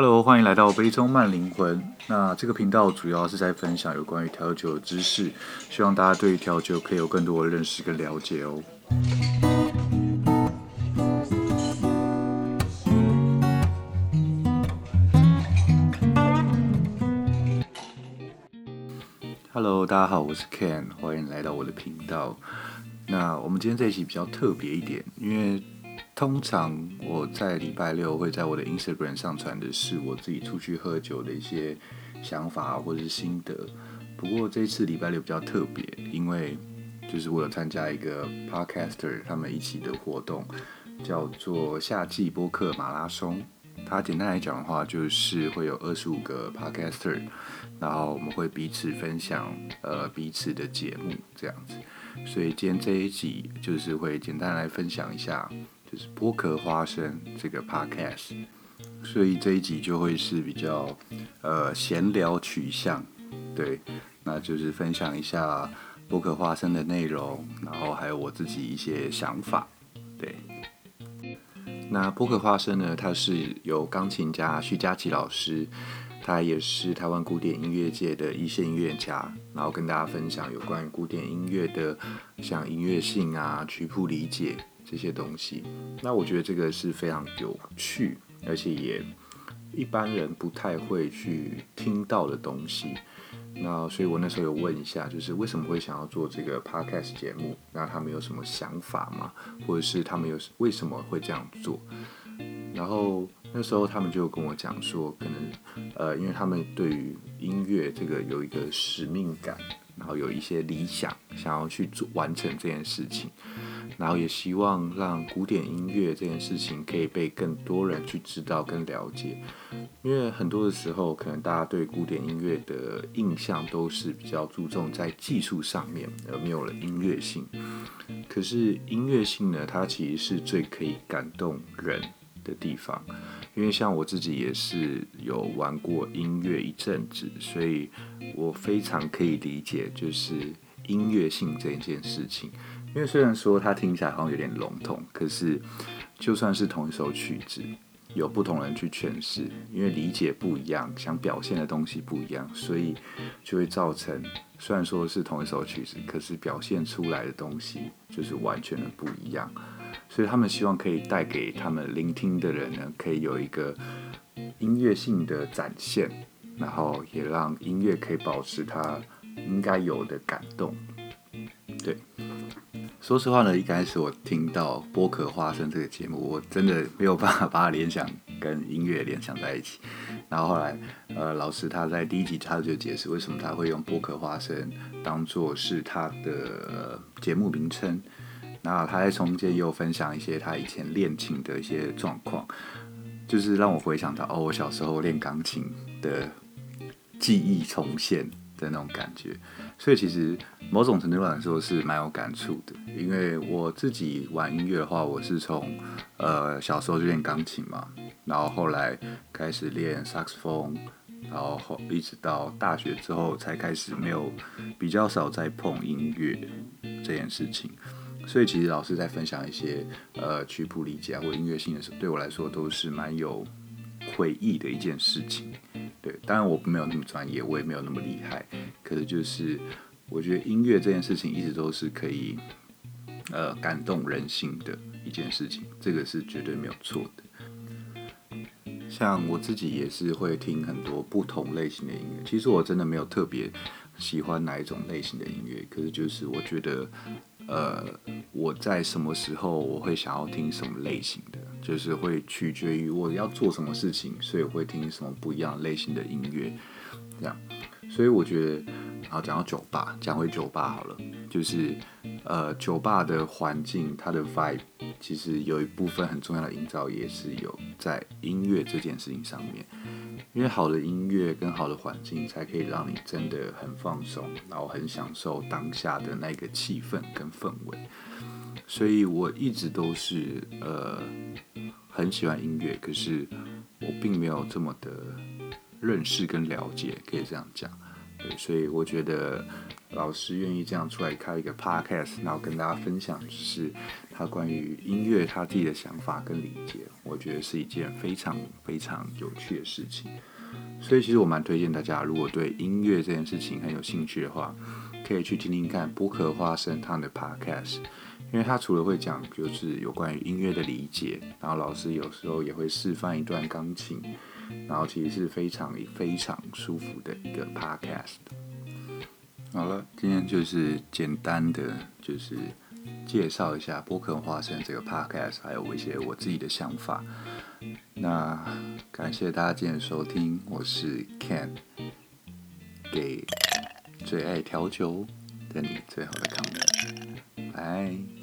Hello，欢迎来到杯中慢灵魂。那这个频道主要是在分享有关于调酒的知识，希望大家对于调酒可以有更多的认识跟了解哦。Hello，大家好，我是 Ken，欢迎来到我的频道。那我们今天这一期比较特别一点，因为通常我在礼拜六会在我的 Instagram 上传的是我自己出去喝酒的一些想法或者是心得。不过这次礼拜六比较特别，因为就是我有参加一个 Podcaster 他们一起的活动，叫做夏季播客马拉松。它简单来讲的话，就是会有二十五个 Podcaster，然后我们会彼此分享呃彼此的节目这样子。所以今天这一集就是会简单来分享一下。就是剥壳花生这个 podcast，所以这一集就会是比较呃闲聊取向，对，那就是分享一下剥壳花生的内容，然后还有我自己一些想法，对。那剥壳花生呢，它是由钢琴家徐佳琪老师，他也是台湾古典音乐界的一线音乐家，然后跟大家分享有关于古典音乐的像音乐性啊、曲谱理解。这些东西，那我觉得这个是非常有趣，而且也一般人不太会去听到的东西。那所以我那时候有问一下，就是为什么会想要做这个 podcast 节目？那他们有什么想法吗？或者是他们有为什么会这样做？然后那时候他们就跟我讲说，可能呃，因为他们对于音乐这个有一个使命感，然后有一些理想，想要去做完成这件事情。然后也希望让古典音乐这件事情可以被更多人去知道跟了解，因为很多的时候，可能大家对古典音乐的印象都是比较注重在技术上面，而没有了音乐性。可是音乐性呢，它其实是最可以感动人的地方。因为像我自己也是有玩过音乐一阵子，所以我非常可以理解，就是音乐性这件事情。因为虽然说它听起来好像有点笼统，可是就算是同一首曲子，有不同人去诠释，因为理解不一样，想表现的东西不一样，所以就会造成虽然说是同一首曲子，可是表现出来的东西就是完全的不一样。所以他们希望可以带给他们聆听的人呢，可以有一个音乐性的展现，然后也让音乐可以保持它应该有的感动。对。说实话呢，一开始我听到剥壳花生这个节目，我真的没有办法把它联想跟音乐联想在一起。然后后来，呃，老师他在第一集他就解释为什么他会用剥壳花生当做是他的节目名称。那他在中间又分享一些他以前练琴的一些状况，就是让我回想到哦，我小时候练钢琴的记忆重现。的那种感觉，所以其实某种程度上来说是蛮有感触的。因为我自己玩音乐的话，我是从呃小时候就练钢琴嘛，然后后来开始练萨克斯风，然后后一直到大学之后才开始没有比较少在碰音乐这件事情。所以其实老师在分享一些呃曲谱理解或音乐性的时候，对我来说都是蛮有回忆的一件事情。当然我没有那么专业，我也没有那么厉害。可是就是，我觉得音乐这件事情一直都是可以，呃，感动人心的一件事情，这个是绝对没有错的。像我自己也是会听很多不同类型的音乐，其实我真的没有特别喜欢哪一种类型的音乐，可是就是我觉得。呃，我在什么时候我会想要听什么类型的，就是会取决于我要做什么事情，所以我会听什么不一样类型的音乐，这样。所以我觉得，然后讲到酒吧，讲回酒吧好了，就是呃，酒吧的环境，它的 vibe，其实有一部分很重要的营造也是有在音乐这件事情上面。因为好的音乐跟好的环境，才可以让你真的很放松，然后很享受当下的那个气氛跟氛围。所以我一直都是呃很喜欢音乐，可是我并没有这么的认识跟了解，可以这样讲。对，所以我觉得老师愿意这样出来开一个 podcast，然后跟大家分享，就是他关于音乐他自己的想法跟理解，我觉得是一件非常非常有趣的事情。所以其实我蛮推荐大家，如果对音乐这件事情很有兴趣的话，可以去听听看剥壳花生他的 podcast，因为他除了会讲就是有关于音乐的理解，然后老师有时候也会示范一段钢琴，然后其实是非常非常舒服的一个 podcast。好了，今天就是简单的就是介绍一下剥壳花生这个 podcast，还有一些我自己的想法。那感谢大家今天收听，我是 Ken，给最爱调酒的你最好的康乐拜。